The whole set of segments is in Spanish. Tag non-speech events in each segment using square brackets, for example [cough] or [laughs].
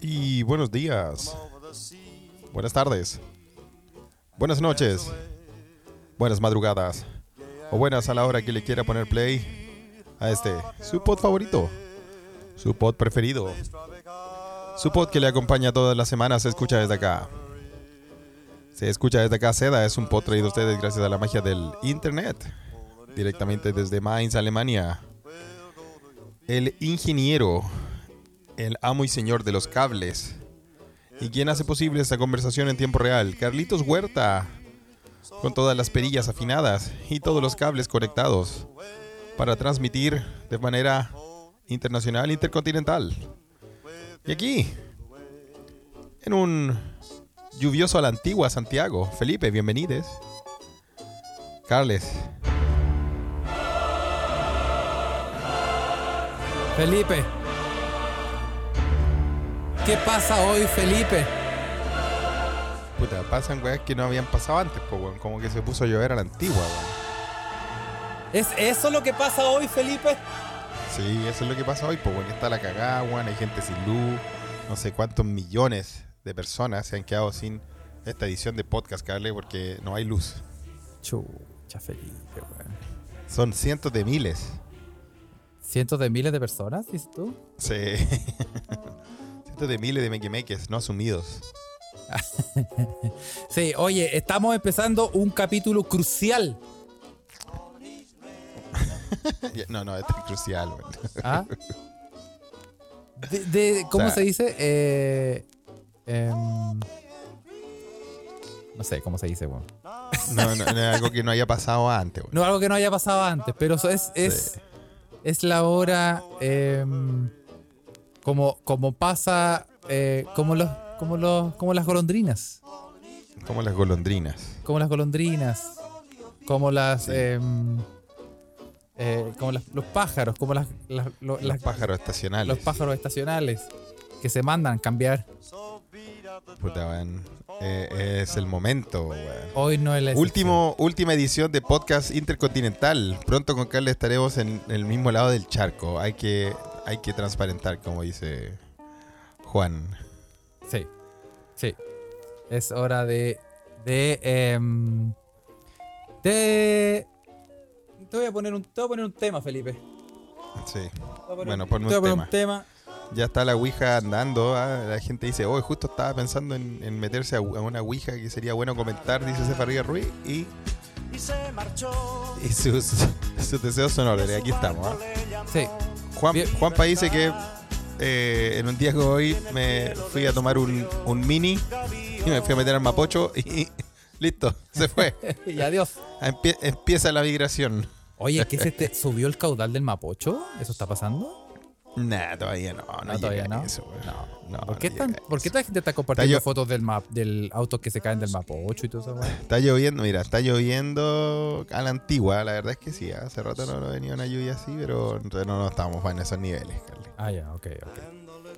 Y buenos días, buenas tardes, buenas noches, buenas madrugadas. O buenas a la hora que le quiera poner play a este, su pod favorito, su pod preferido, su pod que le acompaña todas las semanas. Se escucha desde acá. Se escucha desde acá. Seda, es un pod traído a ustedes gracias a la magia del internet, directamente desde Mainz, Alemania. El ingeniero, el amo y señor de los cables, y quien hace posible esta conversación en tiempo real, Carlitos Huerta, con todas las perillas afinadas y todos los cables conectados para transmitir de manera internacional, intercontinental. Y aquí, en un lluvioso a la antigua Santiago, Felipe, bienvenides. Carles, Felipe. ¿Qué pasa hoy, Felipe? puta, pasan weas que no habían pasado antes, po, weón. Como que se puso a llover a la antigua, weón. ¿Es eso lo que pasa hoy, Felipe? Sí, eso es lo que pasa hoy, pues bueno, está la cagada, weón, hay gente sin luz, no sé cuántos millones de personas se han quedado sin esta edición de podcast, Carle, porque no hay luz. Chucha, Felipe, weón. Son cientos de miles. ¿Cientos de miles de personas, dices tú? Sí. [laughs] cientos de miles de mequemeques no asumidos. [laughs] Sí, oye, estamos empezando un capítulo crucial. [laughs] no, no, esto es crucial. ¿Ah? De, de- ¿Cómo O sea- se dice? Eh, em, no sé cómo se dice, weón. No, no, no es algo que no haya pasado antes, weón. No algo que no haya pasado antes, pero es, es, Sí. es la hora em, como, como pasa eh, como los como los como las golondrinas. Como las golondrinas. Como las golondrinas. Como las Sí. em, eh, como las- los pájaros, como las, las- lo- Los las- pájaros estacionales. los pájaros estacionales que se mandan cambiar. Puta, weón. Eh, es el momento, weón. Hoy no es la. Último, última edición de podcast intercontinental. Pronto con Carles estaremos en el mismo lado del charco. Hay que, hay que transparentar, como dice Juan. Sí, sí. Es hora de. de. em, de. Te voy a poner un, te voy a poner un tema, Felipe. Sí. Bueno, ponme te voy a un poner tema. un tema. Ya está la Ouija andando. ah, La gente dice, oh, justo estaba pensando en, en meterse a, a una Ouija que sería bueno comentar, dice Cefarría Ruiz. Y, y sus, [laughs] sus deseos son órdenes. Aquí estamos. ah. Sí. Juan, Bien. Juanpa dice que eh, en un día como hoy me fui a tomar un, un mini y me fui a meter al Mapocho y [laughs] listo, se fue. [laughs] y adiós. Empie- empieza la migración. Oye, ¿qué se [laughs] te subió el caudal del Mapocho? ¿Eso está pasando? Nah, todavía no. No, No, todavía no. eso. No. No, ¿Por, qué no tan, llega ¿Por qué eso. tanta gente está compartiendo fotos del map, del autos que se caen del Mapocho y todo eso? Está lloviendo, mira, está lloviendo a la antigua, la verdad es que sí. Hace rato no, no venía una lluvia así, pero entonces no, no estábamos en esos niveles, Carly. Ah, ya, ok, ok.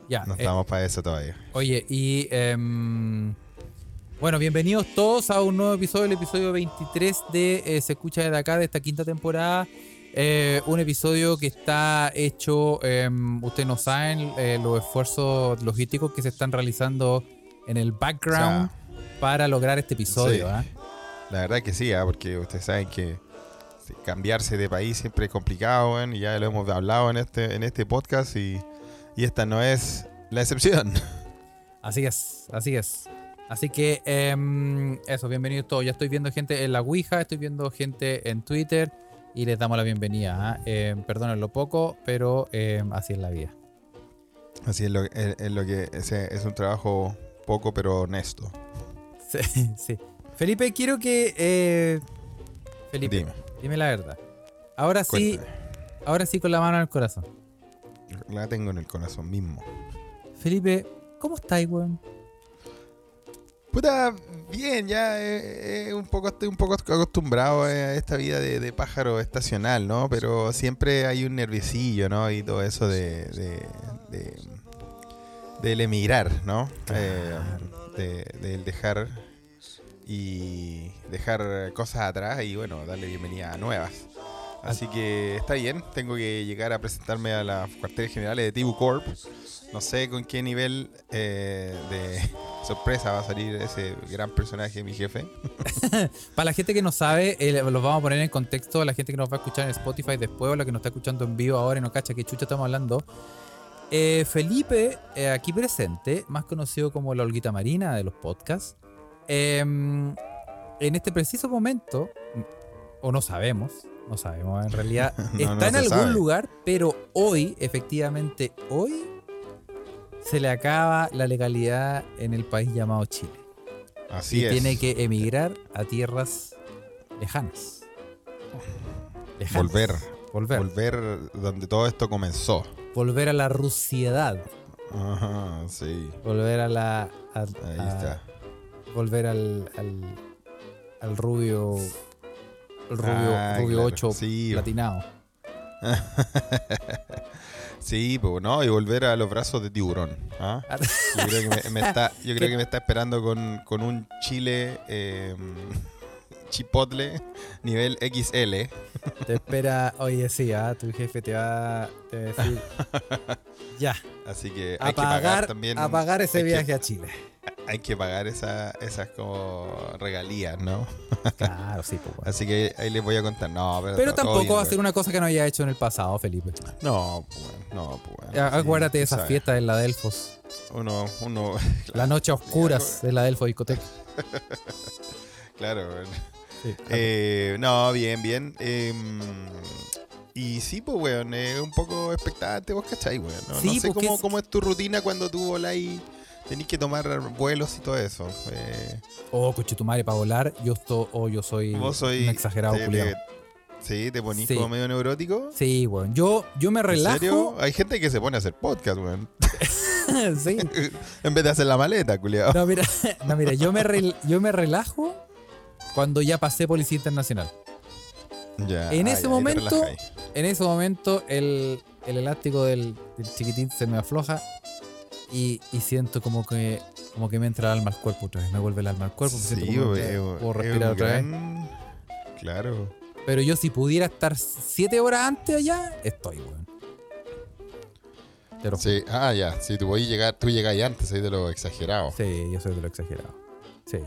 Ya, No eh, estamos para eso todavía. Oye, y em, bueno, bienvenidos todos a un nuevo episodio, el episodio 23 de eh, Se escucha desde acá, de esta quinta temporada. Eh, un episodio que está hecho, em, ustedes no saben, eh, los esfuerzos logísticos que se están realizando en el background para lograr este episodio. Sí. ¿ah? La verdad que sí, ah, porque ustedes saben que cambiarse de país siempre es complicado, y ya lo hemos hablado en este, en este podcast y, y esta no es la excepción. [laughs] Así es, así es. Así que em, eso, bienvenidos todos. Ya estoy viendo gente en la Ouija, estoy viendo gente en Twitter y les damos la bienvenida. ¿ah? Em, perdonen lo poco, pero em, así es la vida. Así es lo, es, es lo que es, es un trabajo poco pero honesto. Sí, [laughs] sí. Felipe, quiero que... eh, Felipe, Dime, dime la verdad. Ahora sí, ahora sí con la mano en el corazón. La tengo en el corazón mismo. Felipe, ¿cómo estáis, weón? Puta, bien, ya eh, eh, un poco, estoy un poco acostumbrado eh, a esta vida de, de pájaro estacional, ¿no? Pero siempre hay un nerviosillo, ¿no? Y todo eso de, de, de- del emigrar, ¿no? Eh, de- del dejar y dejar cosas atrás y bueno, darle bienvenida a nuevas. Así que está bien, tengo que llegar a presentarme a las cuarteles generales de Tibu Corp. No sé con qué nivel de sorpresa va a salir ese gran personaje, mi jefe. [laughs] Para la gente que no sabe, eh, los vamos a poner en contexto, la gente que nos va a escuchar en Spotify después o la que nos está escuchando en vivo ahora y no cacha que chucha estamos hablando. Eh, Felipe, eh, aquí presente, más conocido como la Olguita Marina de los podcasts, em, en este preciso momento, o no sabemos, no sabemos en realidad, [laughs] No, está no en algún sabe. lugar, pero hoy, efectivamente, hoy se le acaba la legalidad en el país llamado Chile. Así y es. tiene que emigrar a tierras lejanas. Lejanas. Volver. Volver. Volver donde todo esto comenzó. Volver a la rusiedad. Ajá, sí. Volver a la. a- Ahí a- está. Volver al. al, al rubio. El rubio, Ah, rubio claro. 8 Sí. platinado. [laughs] Sí, pues no, y volver a los brazos de tiburón. ¿ah? Yo creo que me, me está, yo creo que me está esperando con, con un chile eh, [laughs] chipotle nivel XL. Te espera. Oye, sí, ah, tu jefe te va, te va a decir. [laughs] ya. Así que hay que pagar también. a pagar ese que- viaje a Chile. Hay que pagar esa, esas como regalías, ¿no? Claro, sí, pues, bueno. Así que ahí les voy a contar. No, pero, tampoco bien, va a ser una cosa que no haya hecho en el pasado, Felipe. No, pues, no, pues. Sí, Acuérdate de esas fiestas en la Delfos. Uno, uno, [laughs] La noche a oscuras de la Delfos discoteca. [laughs] claro. güey. Sí, Eh, no, bien, bien. Eh, y sí, pues, weón, es un poco expectante, vos cachai, weón. No, Sí, no sé cómo, es- cómo es tu rutina cuando tú volás y tenés que tomar vuelos y todo eso. Eh, Oh, coche tu madre para volar. Yo esto, o yo soy vos soy. un exagerado te- culiado. te- Sí, te ponís Sí. como medio neurótico. Sí, weón. Yo, yo me ¿En relajo. serio? Hay gente que se pone a hacer podcast, weón. [laughs] sí. [laughs] en vez de hacer la maleta, culiado. No, mira, [laughs] no, mira yo, me yo me relajo cuando ya pasé Policía Internacional. Ya, En ese ya, ahí te momento-. En ese momento, el, el elástico del, del chiquitín se me afloja y, y siento como que, como que me entra el alma al cuerpo otra vez. Me vuelve el alma al cuerpo. me siento Sí, como weón, que puedo es respirar otra vez. Claro. Pero yo, si pudiera estar siete horas antes allá, estoy, weón. Juro. Sí, ah, ya. Si tú voy a llegar, tú llegas antes, ahí de lo exagerado. Sí, yo soy de lo exagerado. Sí.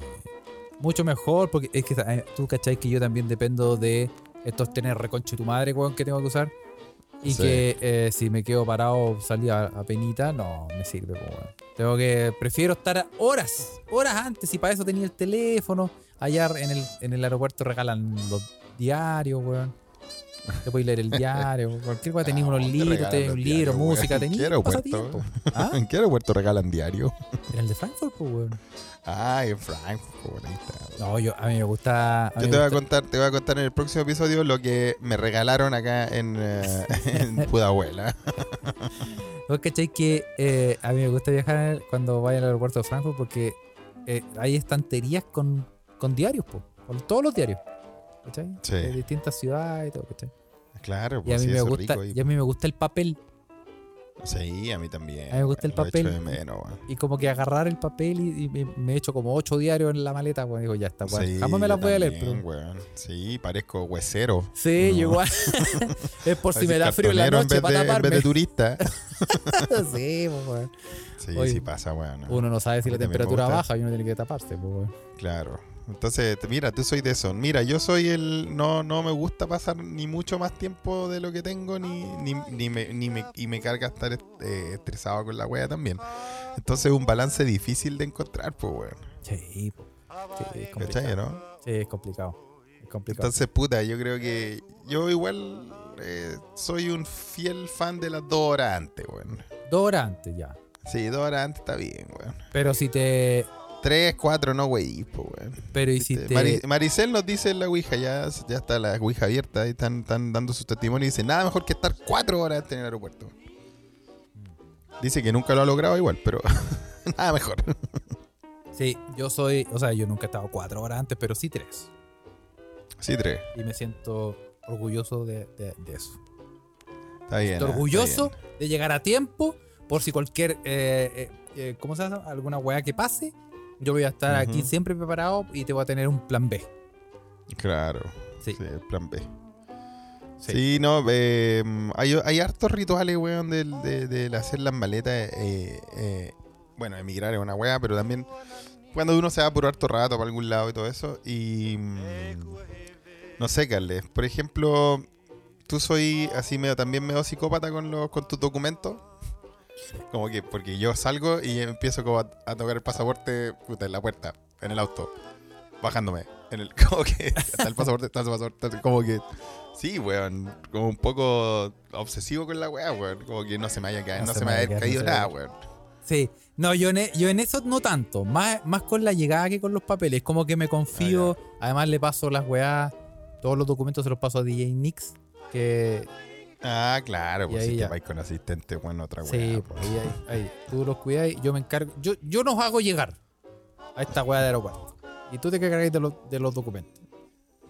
Mucho mejor, porque es que eh, tú cachai que yo también dependo de estos tener reconche tu madre, weón, que tengo que usar. Y Sí. que eh, si me quedo parado, salir a, a penita, no me sirve, pues, weón. Tengo que, prefiero estar horas, horas antes, y para eso tenía el teléfono. Allá en el, en el aeropuerto regalan los diarios, weón. Te puedes leer el [laughs] diario, cualquier cosa, tenés Ah, unos libros, los un libro, diarios, weón. música, ¿En tenés qué aeropuerto? ¿Ah? [laughs] ¿En qué aeropuerto regalan diario? En el de Frankfurt, pues, weón. Ah, en Frankfurt, ahí está. No, yo, a mí me gusta. a Yo me te voy a contar, te voy a contar en el próximo episodio lo que me regalaron acá en, eh, [laughs] en Pudahuela. ¿Vos cachai que eh, a mí me gusta viajar en el- cuando vaya al aeropuerto de Frankfurt porque eh, hay estanterías con, con diarios, po, con todos los diarios. ¿Cachai? Sí. De distintas ciudades y todo, ¿cachai? Claro, Y a pues mí sí, me gusta, rico y a mí me gusta el papel. Sí, a mí también. A mí me gusta el papel. menos, weón. Y como que agarrar el papel y, y me, me echo como ocho diarios en la maleta, pues digo, ya está, weón. Sí, Jamás me las voy a leer, pero. weón. Sí, parezco huesero. Sí, No. yo igual. [laughs] [laughs] es por si me da frío en la noche en para vez de, en vez taparme. de turista. [laughs] sí, pues, weón. Sí, Oye, sí pasa, weón. Uno no sabe si la temperatura baja y uno tiene que taparse, pues, weón. Claro. Entonces, mira, tú soy de eso. Mira, yo soy el. No, no me gusta pasar ni mucho más tiempo de lo que tengo, ni, ni, ni me, ni me- y me carga estar eh, estresado con la wea también. Entonces, es un balance difícil de encontrar, pues, weón. Sí, sí, es complicado. ¿Cachai, no? Sí, es complicado. Es complicado. Entonces, puta, yo creo que. Yo igual eh, soy un fiel fan de las dos horas antes, weón. Dos horas antes ya. Sí, dos horas antes está bien, weón. Pero si te. Tres, cuatro, no, wey, weón. Pero y Este, te. Mari- Maricel nos dice en la Ouija, ya, ya está la Ouija abierta, ahí están, están dando sus testimonios y dice, nada mejor que estar cuatro horas antes en el aeropuerto. Dice que nunca lo ha logrado igual, pero [laughs] nada mejor. Sí, yo soy. O sea, yo nunca he estado cuatro horas antes, pero sí tres. Sí, tres. Y me siento orgulloso de, de- de eso. Está bien. Estoy ah, está orgulloso bien. de llegar a tiempo por si cualquier. eh, eh, eh, ¿Cómo se llama? Alguna weá que pase. Yo voy a estar aquí siempre preparado y te voy a tener un plan B. Claro. Sí. Sí. el plan B. Sí, no, eh, hay, hay hartos rituales, weón, del- de, de hacer las maletas. eh, eh, bueno, emigrar es una weá, pero también cuando uno se va por harto rato para algún lado y todo eso. Y. mm, no sé, Carles. Por ejemplo, tú soy así medio también medio psicópata con, los, con tus documentos. Como que, porque yo salgo y empiezo como a, a tocar el pasaporte puta, en la puerta, en el auto, bajándome. En el, [laughs] como que está el pasaporte, está el pasaporte, está- como que. Sí, weón. Como un poco obsesivo con la weá, weón. Como que no se me haya caído, no, se me haya caído nada, weón. Sí, no, yo en, e- yo en eso no tanto, más, más con la llegada que con los papeles, como que me confío, además le paso las weás, todos los documentos se los paso a DJ Nix, que Ah, claro, pues si te vais con asistente, bueno, otra weá. sí, pues. pues, ahí, ahí, ahí, tú los cuidas y yo me encargo, yo, yo nos hago llegar a esta weá de aeropuerto, y tú te cargas de los, de los documentos,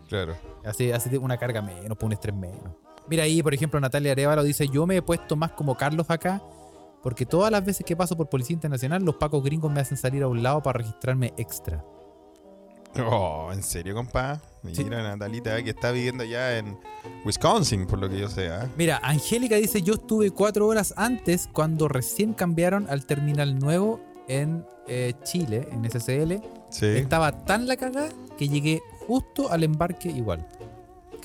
Claro. así, así una carga menos, un estrés menos. Mira ahí, por ejemplo, Natalia Arevalo dice, yo me he puesto más como Carlos acá, porque todas las veces que paso por Policía Internacional, los pacos gringos me hacen salir a un lado para registrarme extra. Oh, ¿en serio, compa? Mira, Sí. Natalita, que está viviendo ya en Wisconsin, por lo que yo sé, ¿ah? Mira, Angélica dice, yo estuve cuatro horas antes cuando recién cambiaron al terminal nuevo en eh, Chile, en SCL. Sí. Estaba tan la cagada que llegué justo al embarque igual.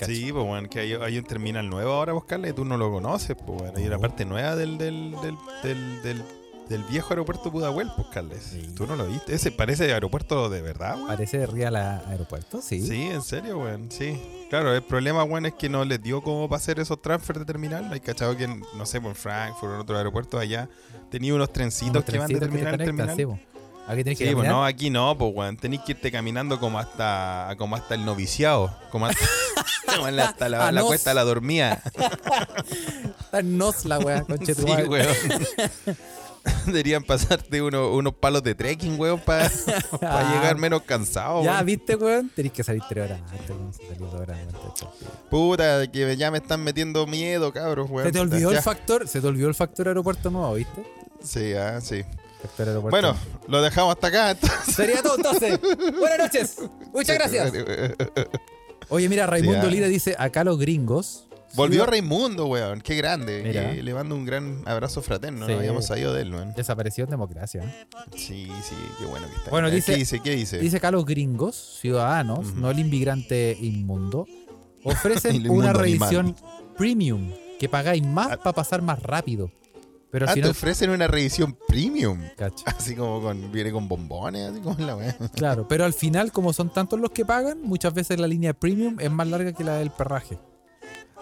Sí, pues bueno, que hay, hay un terminal nuevo ahora, buscarle, tú no lo conoces, pues bueno, hay una parte nueva del, del, del, del, del- viejo aeropuerto Pudahuel, pues Carles. Sí. Tú no lo viste, ese parece aeropuerto de verdad, weón. Parece real aeropuerto, sí. Sí, en serio, weón, sí. Claro, el problema, weón, es que no les dio como para hacer esos transfers de terminal. Hay cachado que, no sé, pues, en Frankfurt o en otros aeropuertos allá, tenía unos trencitos Unos que van de trencitos que te terminal en terminal. sí. Aquí tenés que Sí, pues caminar. no, aquí no, pues weón. Tenéis que irte caminando como hasta como hasta el noviciado. Como hasta, [laughs] la- hasta la, la cuesta de la dormida. [laughs] Está en nos la weá, conche Sí, weón. [laughs] [laughs] Deberían pasarte uno- unos palos de trekking, weón, para Ah. [laughs] llegar menos cansado. Ya, weón. ¿viste, weón? Tenés que salir tres horas antes, weón. Salir dos horas antes. Puta, que ya me están metiendo miedo, cabros, weón. Se te olvidó Ya. el factor, se te olvidó el factor aeropuerto nuevo, ¿viste? Sí, ah, sí. Bueno, lo dejamos hasta acá. entonces. [laughs] Sería todo entonces. Buenas noches. Muchas gracias. Oye, mira, Raimundo Sí, ah. Lira dice, acá los gringos. Volvió Raimundo, weón. Qué grande. Mira. Eh, le mando un gran abrazo fraterno. Sí. No habíamos sabido de él, weón. Desapareció en democracia. Sí, sí, qué bueno que está. Bueno, Eh, dice- ¿Qué dice? ¿Qué dice? Dice acá los gringos, ciudadanos, no el inmigrante inmundo, ofrecen [laughs] una revisión premium que pagáis más Ah. para pasar más rápido. Pero ah, te final, ofrecen una revisión premium. [laughs] Así como con, viene con bombones, así como la weá. claro, pero al final, como son tantos los que pagan, muchas veces la línea premium es más larga que la del perraje.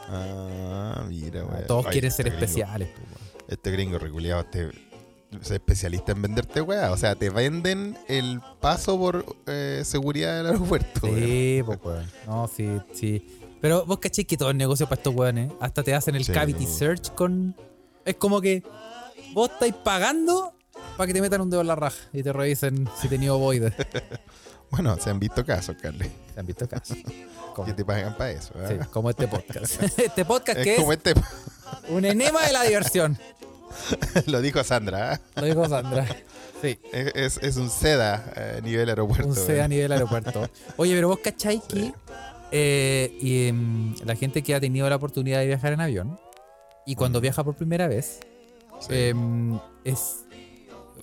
Ah, mira, weón. Todos Ay, quieren este ser gringo- especiales. Este gringo reculeado, este es especialista en venderte weá. O sea, te venden el paso por eh, seguridad del aeropuerto. Sí, pues, weón. No, sí, sí. Pero vos caché que todo el negocio para estos weones. Hasta te hacen el Sí. cavity search con. Es como que vos estáis pagando para que te metan un dedo en la raja y te revisen si tenía ovoides. [laughs] Bueno, se han visto casos, Carly, ¿Se han visto casos? Como, [laughs] que te pagan para eso. sí, como este podcast. [laughs] este podcast que Es es como este, un enema de la diversión. [laughs] lo dijo Sandra, ¿ah? Lo dijo Sandra. Sí, es, es, es un seda a nivel aeropuerto. un C a weón. nivel aeropuerto. Oye, pero vos cacháis que eh, y, em, la gente que ha tenido la oportunidad de viajar en avión y cuando Mm. viaja por primera vez, Sí. em, es.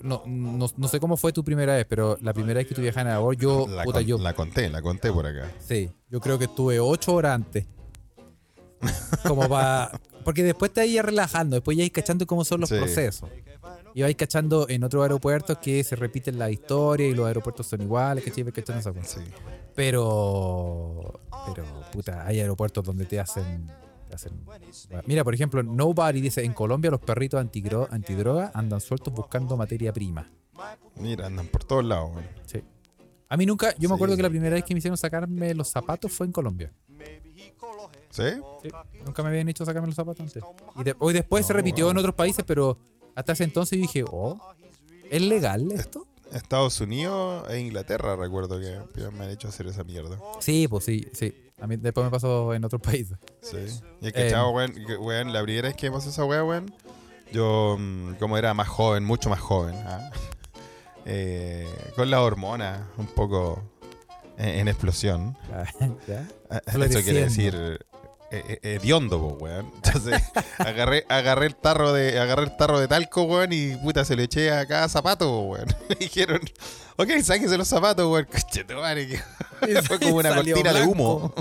No, no, no sé cómo fue tu primera vez, pero la primera vez que tú viajas en avión, yo, la, puta, con- yo, la conté, la conté por acá. sí, yo creo que estuve ocho horas antes. Como para. Porque después te ibas relajando, después ya vais cachando cómo son los Sí. procesos. Y vais cachando en otros aeropuertos que se repiten la historia y los aeropuertos son iguales, ¿cachai? Cachando esa cosa. Sí. Pero. Pero, puta, hay aeropuertos donde te hacen. Te hacen- Mira, por ejemplo, Nobody dice: en Colombia los perritos antidro- antidroga andan sueltos buscando materia prima. Mira, andan por todos lados. Sí. A mí nunca. Yo me acuerdo que la primera vez que me hicieron sacarme los zapatos fue en Colombia. ¿Sí? Sí, nunca me habían hecho sacarme los zapatos antes. Y de- hoy después se repitió en otros países, pero hasta ese entonces yo dije: oh, ¿es legal esto? Estados Unidos e Inglaterra, recuerdo que me han hecho hacer esa mierda. Sí, pues sí, sí. A mí después me pasó en otros países. Sí. Y es que, Eh, chavo, weón, que, weón, la primera vez que me pasó esa weá, weón, yo, mm, como era más joven, mucho más joven, ¿ah? [laughs] Eh, con la hormona un poco en, en explosión. [laughs] ¿Ya? Ah, Eso quiere decir eh, eh, hediondo, po, weón. [laughs] Entonces agarré, agarré el tarro de, agarré el tarro de talco, weón, y puta se le eché a cada zapato, po, weón. [laughs] Me dijeron, ok, sáquese los zapatos, weón. [laughs] Fue como una cortina de humo.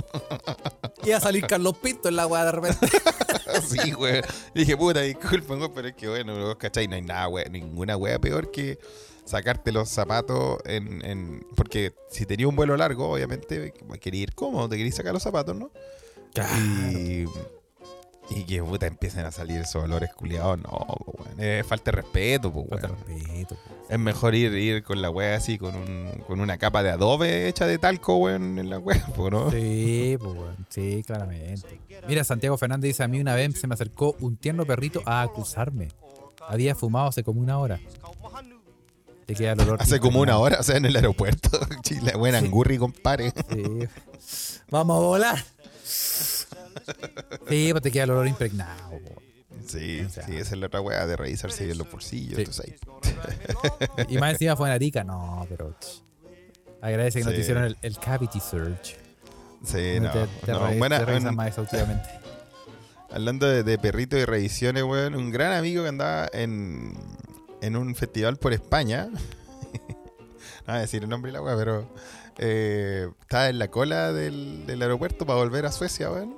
Iba a salir Carlos Pinto en la weá de repente. sí, weón. Dije, puta, disculpen, weón, pero es que bueno, vos cachai, no hay nada, weón, ninguna wea peor que sacarte los zapatos en, en- Porque si tenía un vuelo largo, obviamente, quería ir cómodo, te querías sacar los zapatos, ¿no? Y, y que puta empiecen a salir esos olores culiados, no, po, weón. Es falta de respeto, pues, Falta respeto. Es mejor ir, ir con la wea así, con, un, con una capa de adobe hecha de talco, weón, en la wea, [laughs] ¿no? Sí, pues weón. Sí, claramente. Mira, Santiago Fernández dice: A mí una vez se me acercó un tierno perrito a acusarme. Había fumado hace como una hora. Te queda el olor. Hace como una hora, o sea, en el aeropuerto. [laughs] Chile, buena angurri, compadre. Sí. Vamos a volar. Sí, pues te queda el olor impregnado. Sí, O sea. sí, esa es la otra weá de revisarse bien los bolsillos. Sí. entonces ahí. [laughs] Y más encima fue en Arica. No, pero. Agradece que no Sí. te hicieron el, el cavity search. Sí, no. te, te no, re- buena- te un- más exhaustivamente. [laughs] hablando de, de perritos y revisiones, weón, un gran amigo que andaba en, en un festival por España. No voy a decir el nombre de la weá, pero eh, estaba en la cola del, del aeropuerto para volver a Suecia, weón.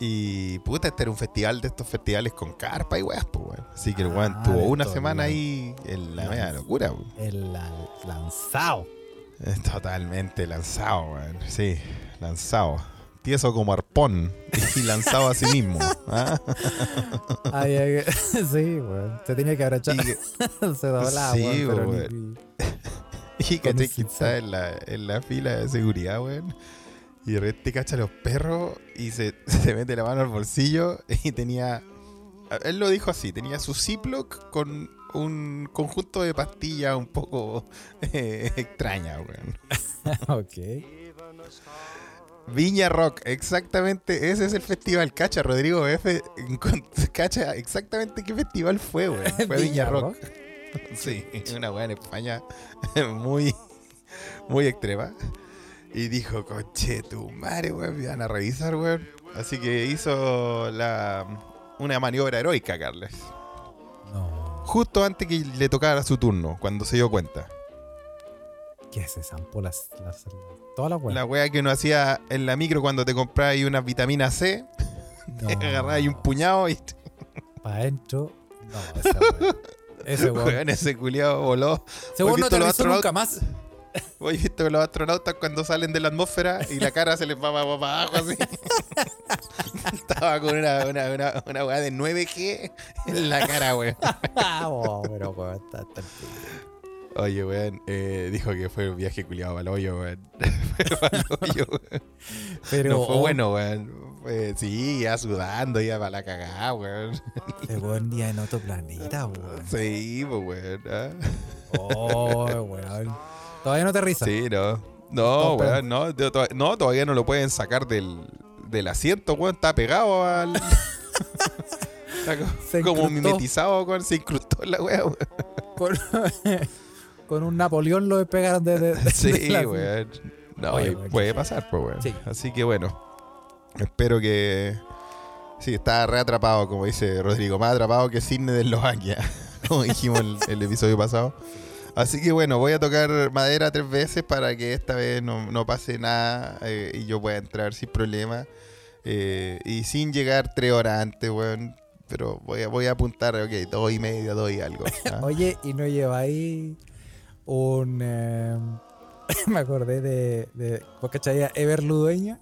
Y puta, este era un festival de estos festivales con carpa y weas, pues, weón. Así que el weón Ah, tuvo una semana ahí en la media locura, weón. El la- lanzado. Es Totalmente lanzado, weón. Sí, lanzado. Tieso como arpón y lanzado a sí mismo. [laughs] ¿ah? Ay, ay, [laughs] sí, weón. Se tenía que abrochar. Y, que- [laughs] Se doblaba, Sí, weón, [laughs] y caché que está en la, en la fila de seguridad, weón. Y de repente cacha a los perros y se, [laughs] se mete la mano al bolsillo [laughs] y tenía. Él lo dijo así: tenía su Ziploc con un conjunto de pastillas un poco eh, extraña, weón. ok. Viña Rock, exactamente, ese es el festival. Cacha, Rodrigo F. Cacha exactamente qué festival fue, weón. Fue Viña, Viña Rock. Rock. Sí, una weá en España [laughs] muy, muy extrema. Y dijo, coche, tu madre, weón, me van a revisar, weón. Así que hizo la, una maniobra heroica, Carles. No. Justo antes que le tocara su turno, cuando se dio cuenta. ¿Qué es esa ampola? Las, toda la weá. La weá que uno hacía en la micro cuando te comprabas una vitamina C, No. [laughs] agarrabas ahí un puñado y Para adentro. No, esa. [laughs] Ese [laughs] weón. weón, ese culiado voló. Weón no aterrizó astronautas? nunca más. [laughs] Hoy he visto que los astronautas cuando salen de la atmósfera y la cara se les va para abajo así. [laughs] Estaba con una, una, una, una weá de 9G en la cara, weón. oh, pero weón, está, está. Oye, weón, eh, dijo que fue un viaje culiado al hoyo, weón. Fue pa'l hoyo, weón. Pero No fue oh, bueno, weón. Fue- sí, iba sudando, iba para la cagada, weón. Ese weón día en otro planeta, weón. Sí, pues, weón. ¿ah? Oh, weón. Todavía no te risa. Sí, no. No, weón, no, todavía no lo pueden sacar del, del asiento, weón. Está pegado al. [laughs] Está Se como mimetizado, weón. Se incrustó en la weá, weón. Con, [laughs] con un Napoleón lo despegaron de, de- de [laughs] Sí, la- weón. No, Oye, puede pasar, pues, weón. Sí. Así que bueno. Espero que. Sí, está re atrapado, como dice Rodrigo. Más atrapado que Cisne de Eslovaquia. [laughs] Como dijimos el, el episodio pasado. Así que bueno, voy a tocar madera tres veces para que esta vez no, no pase nada eh, y yo pueda entrar sin problema. Eh, y sin llegar tres horas antes, weón. Pero voy a, voy a apuntar, ok, dos y media, dos y algo. [laughs] ¿ah? Oye, y no lleváis un. eh, [laughs] me acordé de. de ¿Vos cachai a Ever Ludueña?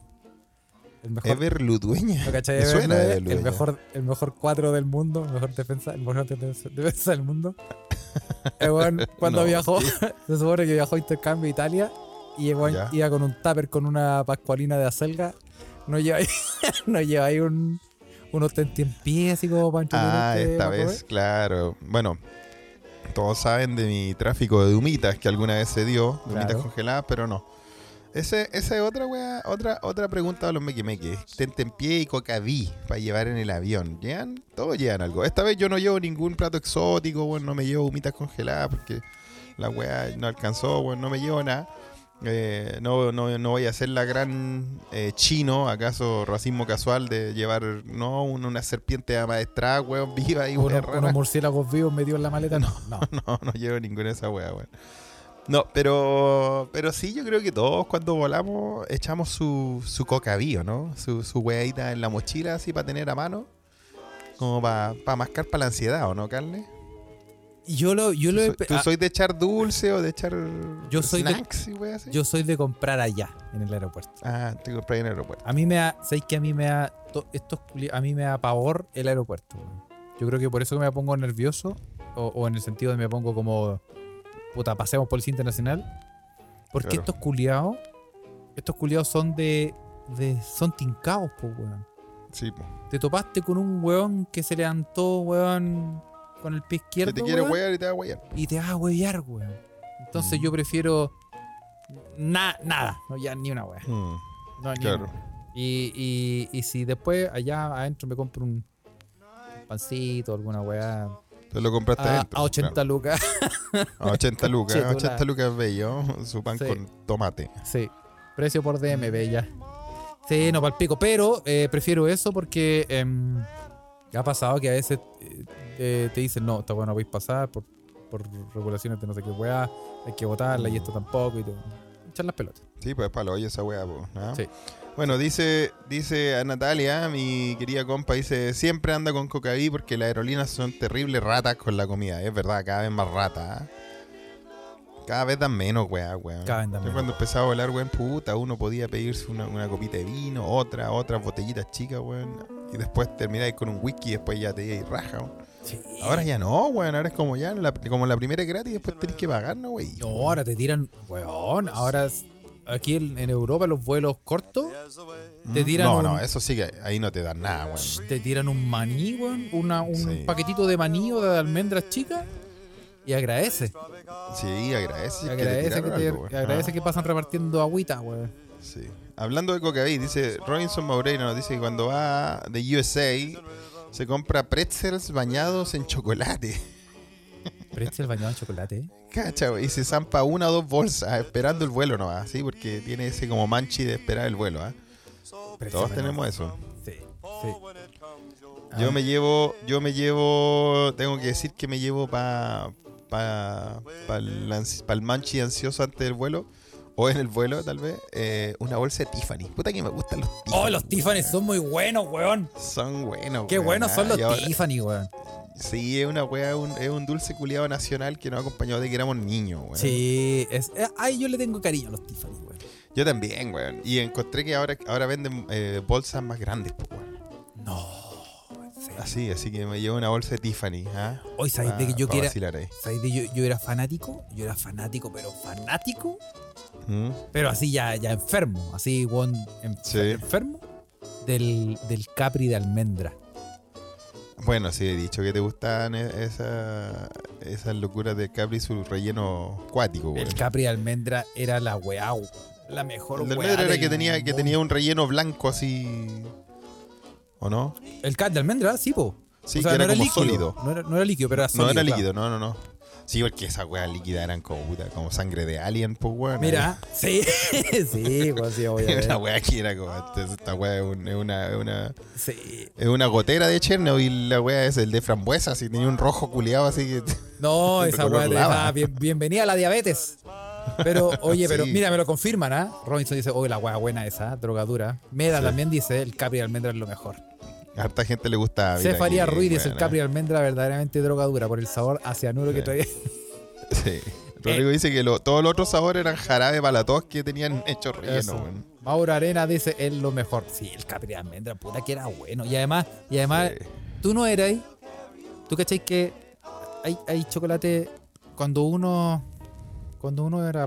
El mejor. Ever Ludueña. ¿vos cachai me a Ever suena Ludueña? Ever el mejor, el mejor cuatro del mundo, mejor defensa, el mejor defensa, del mundo. [laughs] El cuando No, viajó, [laughs] se supone que viajó a intercambio a Italia y el iba con un tupper con una pascualina de acelga. No lleva ahí, [laughs] no lleva ahí un, unos tentempiés así como para Ah, entretenerte, esta comer. vez, claro. Bueno, todos saben de mi tráfico de humitas que alguna vez se dio, de humitas Claro. congeladas, pero no. Ese, esa es otra wea, otra, otra pregunta a los mequimeques. Tentempié y cocaví para llevar en el avión. ¿Llegan? Todos llevan algo. Esta vez yo no llevo ningún plato exótico, bueno, no me llevo humitas congeladas porque la wea no alcanzó, bueno, no me llevo nada. Eh, no, no, no voy a ser la gran eh, chino, acaso racismo casual de llevar no Un- una serpiente amaestrada, weón, viva y unos murciélagos vivos metidos en la maleta, [laughs] no. no. No, no llevo ninguna de esas weas, weón. No, pero, pero sí, yo creo que todos cuando volamos echamos su, su cocavío, ¿no? Su, su weadita en la mochila así para tener a mano. Como para mascar para la ansiedad, ¿o no, Carne? Yo lo, yo lo he ¿Tú, tú soy de echar dulce o de echar Yo soy de- snacks y así? yo soy de comprar allá, en el aeropuerto. Ah, te compré en el aeropuerto. A mí me da, ¿sabéis que a mí me da, to- estos, a mí me da pavor el aeropuerto? Yo creo que por eso que me pongo nervioso, o, o en el sentido de me pongo como, puta, pasemos Policía Internacional, porque Claro. estos culiados, estos culiados son de, de son tincados, po, weón. Sí, po. Te topaste con un weón que se levantó, weón, con el pie Que izquierdo, te quiere weón, wear y te va a wear. y te vas a huevear, weón. Entonces Mm. yo prefiero na- nada, no ya ni una weá. Mm, No, ni Claro. una. Y, y, y si después allá adentro me compro un pancito, alguna weá, Te lo compraste a, adentro. a 80 lucas. A 80 lucas. [laughs] A tú 80 la- lucas bello. Su pan Sí. con tomate. sí, precio por DMB ya. Sí, no palpico, pero eh, prefiero eso porque em, ha pasado que a veces eh, eh, te dicen, no, esta weá no podéis pasar por, por regulaciones de no sé qué weá, hay que votarla y esto tampoco, y te echar las pelotas. Sí, pues palo, oye esa weá, ¿ah? Sí. Bueno, dice, dice a Natalia, mi querida compa, dice, siempre anda con cocaí porque las aerolíneas son terribles ratas con la comida. Es verdad, cada vez más ratas. ¿ah? Cada vez dan menos, weá, weón. Cada vez dan menos. cuando empezaba a volar, weón, puta, uno podía pedirse una, una copita de vino, otra, otras botellitas chicas, weón. Y después termináis con un whisky y después ya te ibas raja, weón. Sí. Ahora ya no, weón. Ahora es como ya, la, como la primera es gratis y después tenés que pagar, ¿no? No, ahora te tiran, weón, ahora aquí en, en Europa los vuelos cortos te tiran No, un, no, eso sí que ahí no te dan nada, weón. te tiran un maní, weón, una, un Sí. paquetito de maní o de almendras chicas y agradece, Sí, agradece. que te agradece que, te- algo, agradece Ah, que pasan repartiendo agüita, weón. Sí. Hablando de cocaí, dice Robinson Maureira, nos dice que cuando va de USA se compra pretzels bañados en chocolate. Pretzel bañado en chocolate, ¿eh? Cacha, güey, y se zampa una o dos bolsas esperando el vuelo nomás, ¿sí? Porque tiene ese como manchi de esperar el vuelo, ¿ah? Todos tenemos eso. Sí, sí. Yo Ah, me llevo, yo me llevo, tengo que decir que me llevo para pa, pa el, pa el manchi ansioso antes del vuelo, o en el vuelo tal vez, eh, una bolsa de Tiffany. Puta que me gustan los Tiffany. Oh, los Tiffany son muy buenos, weón. Son buenos. Qué weón, buenos son ah, los y ahora- Tiffany, weón. Sí, es una un- es un dulce culiado nacional que nos ha acompañado de que éramos niños, weón. Sí, es, eh, ay, yo le tengo cariño a los Tiffany, weón. Yo también, weón. Y encontré que ahora, ahora venden eh, bolsas más grandes, pues, weón. No. Así, así que me llevo una bolsa de Tiffany, ¿ah? Hoy, ¿sabes de que yo quiera. ¿Sabes de yo, yo era fanático? Yo era fanático, pero fanático. ¿Mm? Pero así ya, ya enfermo. Así, weón, Sí. enfermo. Del, del Capri de almendra. Bueno, sí, he dicho que te gustan e- esa, esas locuras de Capri, su relleno cuático, weón. El Capri de almendra era la weá. La mejor El del weá Medra era del que tenía, que tenía un relleno blanco así. ¿O no? El Cap de almendra, sí, po. Sí, O sea, que no era como líquido. sólido. No era, no era líquido, pero era No era claro. líquido, no, no, no. Sí, porque esas weas líquidas eran como, puta, como sangre de alien, pues weón. Mira, [laughs] sí, [laughs] sí, weón, sí, [laughs] ver. Una wea que era como, esta- esta wea es, un- es una, es una, Sí. es una gotera de Chernobyl, la wea es el de frambuesa, así tenía un rojo culiado así que... No, esa lava. dejaba bien- bienvenida a la diabetes. Pero, oye, pero mira, me lo confirman, ¿ah? Robinson dice, oye, la weá buena esa, drogadura. Meda Sí. también dice, el Capri de almendra es lo mejor. A harta gente le gusta. Se Faría Ruiz dice, el weón, Capri almendra verdaderamente drogadura por el sabor a cianuro que traía. [laughs] Sí. Rodrigo dice que lo- todos los otros sabores eran jarabe para que tenían hecho relleno. Mauro Arena dice, es lo mejor. Sí, el Capri de almendra, puta que era bueno. Y además, y además Sí. tú no eras ahí. ¿Tú cachai que hay, hay chocolate cuando uno cuando uno era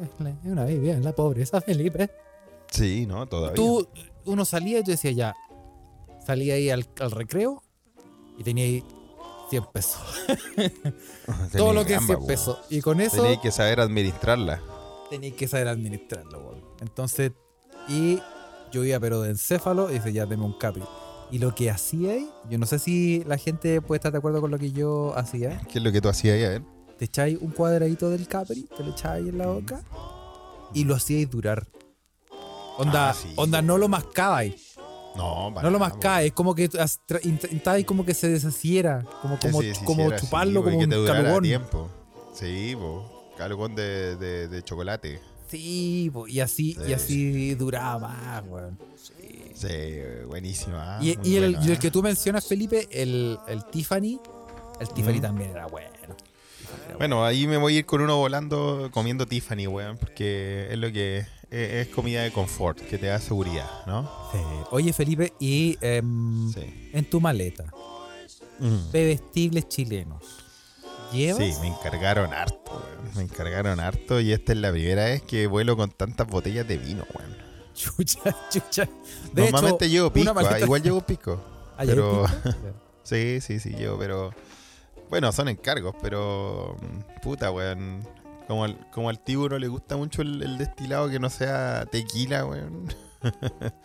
es es una baby en la pobreza, Felipe? Sí, no, todavía. Tú, uno salía y tú decías ya, salía ahí al, al recreo y tenía ahí 100 pesos. [laughs] Todo lo que es 100 pesos. Y con eso Tenéis que saber administrarla. tenías que saber administrarlo, weón. Entonces, y yo iba pero de encéfalo y dice, ya deme un capri. Y lo que hacía ahí, yo no sé si la gente puede estar de acuerdo con lo que yo hacía. ¿Qué es lo que tú hacías ahí, a ver? Te echáis un cuadradito del capri, te lo echáis en la boca y lo hacíais durar. Onda, Ah, sí. onda no lo mascabais. No, para No lo mascabais. Es como que intentabais como que se deshaciera. Como, como, se como chuparlo sí, como un calugón. tiempo. Sí, po. Calugón de, de, de chocolate. Sí, po, y así, y Sí. así duraba más, weón. Sí, buenísima. Y, muy y el, el que tú mencionas, Felipe, el, el Tiffany, el Tiffany también era bueno. Bueno, ahí me voy a ir con uno volando comiendo Tiffany, weón, porque es lo que es, es comida de confort, que te da seguridad, ¿no? Sí. Oye, Felipe, y em, Sí. en tu maleta, Mm. bebestibles chilenos, ¿llevas? Sí, me encargaron harto, weón. Me encargaron harto y esta es la primera vez que vuelo con tantas botellas de vino, weón. Chucha, [laughs] chucha. De Normalmente hecho, llevo una pisco, ah, igual llevo pisco. [laughs] Ah, ¿llevas pero pisco? [laughs] sí, sí, sí, llevo, pero bueno, son encargos, pero mm, puta, weón. Como al, como al no le gusta mucho el, el destilado que no sea tequila, weón.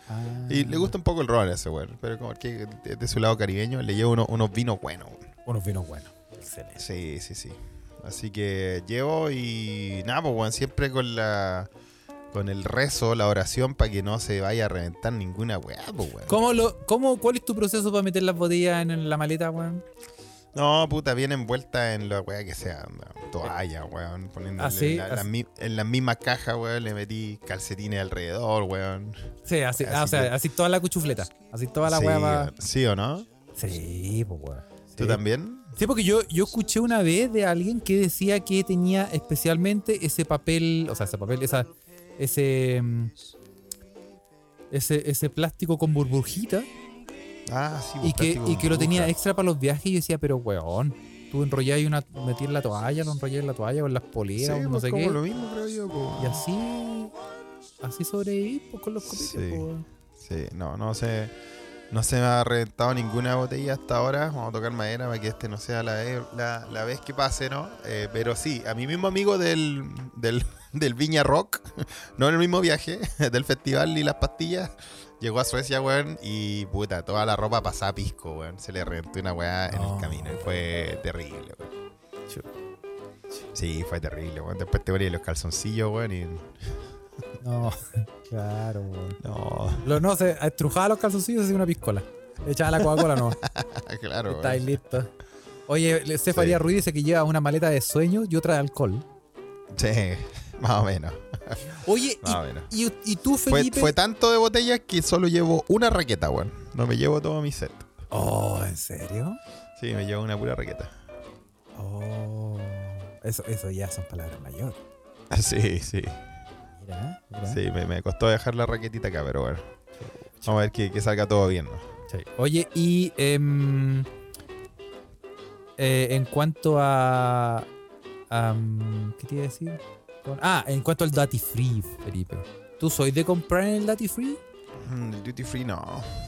Ah. [laughs] Y le gusta un poco el ron a ese, weón. Pero como que de, de su lado caribeño le llevo uno- unos vinos buenos, weón. Unos vinos buenos. Excelente. Sí, sí, sí. Así que llevo y nada, pues, weón, siempre con la con el rezo, la oración para que no se vaya a reventar ninguna weá, pues, weón. ¿Cómo lo, cómo, ¿Cuál es tu proceso para meter las botellas en, en la maleta, weón? No, puta, viene envuelta en la weá que sea, toalla, weón. Poniéndole Ah, sí, en, la- así. las mi- en las mismas cajas, weón, le metí calcetines alrededor, weón. Sí, así, ah, o Así sea, que- así toda la cuchufleta. Así toda la sí, weá va. ¿Sí o no? Sí, pues weón. ¿Tú también? Sí, porque yo, yo escuché una vez de alguien que decía que tenía especialmente ese papel, o sea, ese papel, esa, ese, mm, ese, ese plástico con burbujita Ah, sí, y que, y que lo tenía extra para los viajes y yo decía, pero weón, tú enrollás una, metí en la toalla, lo enrollás en la toalla o en las Sí, poleras o no pues, sé como qué. lo mismo, creo yo. Y así, así sobreviví pues, con los copitos. Sí. pues. Sí, no, no se, no se me ha reventado ninguna botella hasta ahora. Vamos a tocar madera para que este no sea la, vez- la, la vez que pase, ¿no? Eh, pero sí, a mi mismo amigo del, del, [laughs] del Viña Rock, [laughs] no en el mismo viaje, [laughs] del festival y las pastillas, llegó a Suecia, weón, y puta, toda la ropa pasaba a pisco, weón. Se le reventó una weá en el camino y fue terrible, weón. Sí, fue terrible, weón. Después te ponías los calzoncillos, weón, y... [laughs] No, [laughs] claro, weón. No, Lo, no, se estrujaba los calzoncillos y una piscola. Echaba la Coca-Cola, no. [laughs] claro, Está weón. listo. Oye, Cefaría Sí. Ruiz dice que lleva una maleta de sueños y otra de alcohol. Sí, más o menos. Oye, [laughs] Más o menos. y, y- tú, Fue, Felipe. fue tanto de botellas que solo llevo una raqueta, weón. No me llevo todo mi set. Oh, ¿en serio? Sí, me llevo una pura raqueta. Oh. Eso, eso ya son palabras mayores. Sí, sí. Mira, mira. Sí, me, me costó dejar la raquetita acá, pero bueno. Vamos a ver que, que salga todo bien, ¿no? Sí. Oye, y em, eh, en cuanto a, am, ¿Qué te iba a decir? Con- Ah, en cuanto al Duty Free, Felipe. ¿Tú soy de comprar en el Duty Free? Mm, el duty free no.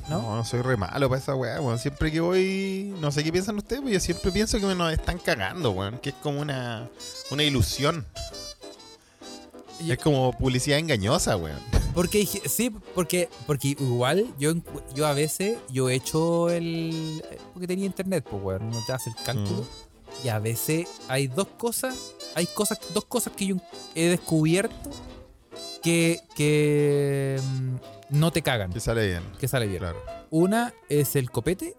¿No? ¿No? No, soy re malo para esa weá, weón. Siempre que voy, no sé qué piensan ustedes, pero yo siempre pienso que me nos están cagando, weón. Que es como una, una ilusión. Y- Es como publicidad engañosa, weón. Porque sí, porque, porque igual yo, yo a veces yo he hecho el. Porque tenía internet, pues, weón, uno te hace el cálculo. Y a veces hay dos cosas, hay cosas, dos cosas que yo he descubierto que, que mm, no te cagan, Que sale bien. que sale bien. Claro. Una es el copete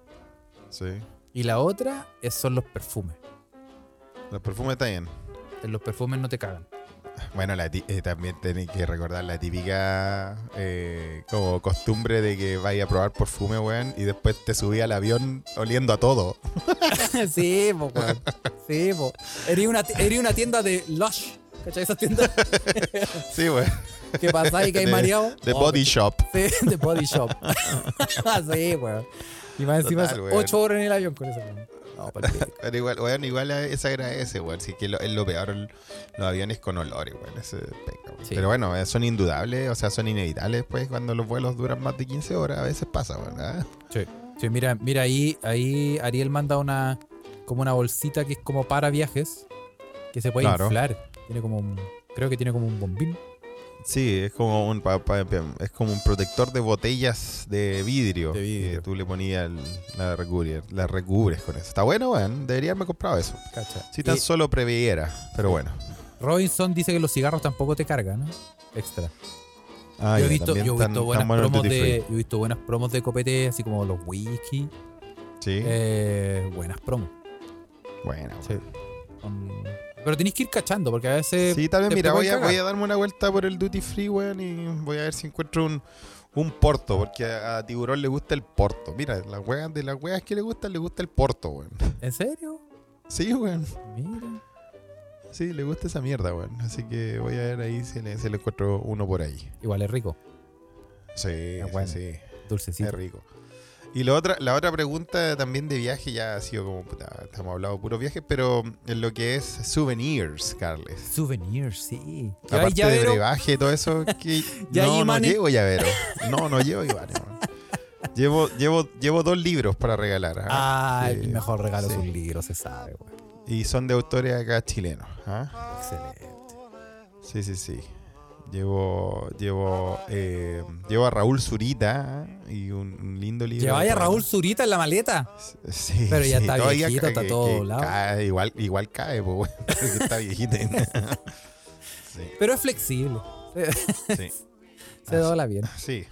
Sí. y la otra es, son los perfumes. Los perfumes está bien. En Los perfumes no te cagan. Bueno, la eh, también tenéis que recordar la típica eh, como costumbre de que vaya a probar perfume, weón, y después te subí al avión oliendo a todo. [laughs] sí, po, weón. Sí, po. Eres una, eres una tienda de Lush. ¿Cachai? Esas tiendas [laughs] Sí, weón. que pasáis que hay mareado. De Oh, Body Shop. Sí, de Body Shop. [laughs] sí, weón. Y más encima Total, weón. 8 horas en el avión con eso, weón. No. [laughs] Pero igual, weón, igual se agradece, weón. Sí que lo- es lo peor los aviones con olores, weón. Ese. Sí. Pero bueno, eh, son indudables, o sea, son inevitables, pues, cuando los vuelos duran más de 15 horas, a veces pasa, weón. ¿ah? Sí. Sí, mira, mira ahí, ahí Ariel manda una como una bolsita que es como para viajes que se puede Claro. inflar. Tiene como un, creo que tiene como un bombín. Sí, es como un pa- pa- pa- es como un protector de botellas de vidrio. De vidrio. Que tú le ponías el- la recubres, la recubres con eso. Está bueno, weón. Debería haberme comprado eso. Cacha. Si tan Y- solo previera, pero bueno. Robinson dice que los cigarros tampoco te cargan, ¿no? Extra. Ah, yo, he visto, yo he visto buenas promos de, yo he visto buenas promos de copete, así como los whisky. Sí, Eh, buenas promos. bueno. Sí. Pero tenéis que ir cachando, porque a veces. Sí, te- mira, voy a, voy a darme una vuelta por el duty free, weón, y voy a ver si encuentro un, un porto, porque a, a Tiburón le gusta el porto. Mira, las weas, de las weas que le gustan, le gusta el porto, weón. ¿En serio? Sí, weón. Mira. Sí, le gusta esa mierda, weón. Así que voy a ver ahí si le, si le encuentro uno por ahí. Igual es rico, Sí, bueno. sí. dulcecito. Es rico. Y la otra, la otra pregunta también de viaje ya ha sido como, puta, estamos hablando de puros viajes, pero en lo que es souvenirs, Carles. Souvenirs, sí. Aparte de brebaje y todo eso, que [laughs] Ya no, no llevo llavero. No, no llevo weón. Llevo, llevo, llevo dos libros para regalar. ¿ah? Ah, Sí, el mejor regalo sí. es un libro, se sabe, güey. Y son de autores acá chilenos. ¿ah? Excelente. Sí, sí, sí. Llevo, llevo, eh, llevo a Raúl Zurita ¿ah? y un, lindo libro. Lleváis a Raúl Zurita en la maleta. Sí, Pero ya sí, está viejito, cae, está todo que cae, igual, igual cae, pues, [laughs] porque está viejito. sí, Pero es flexible. sí. [laughs] Se dobla bien. Sí.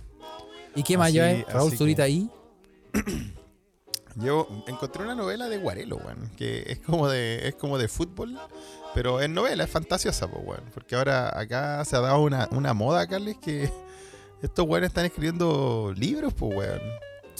¿Y qué más Así- lleváis? Raúl así Zurita que- ahí. [clears throat] Yo encontré una novela de Guarelo, weón, que es como de, es como de fútbol, pero es novela, es fantasiosa, pues, weón. Porque ahora acá se ha dado una, una moda, Carles, que estos weones están escribiendo libros, pues, weón.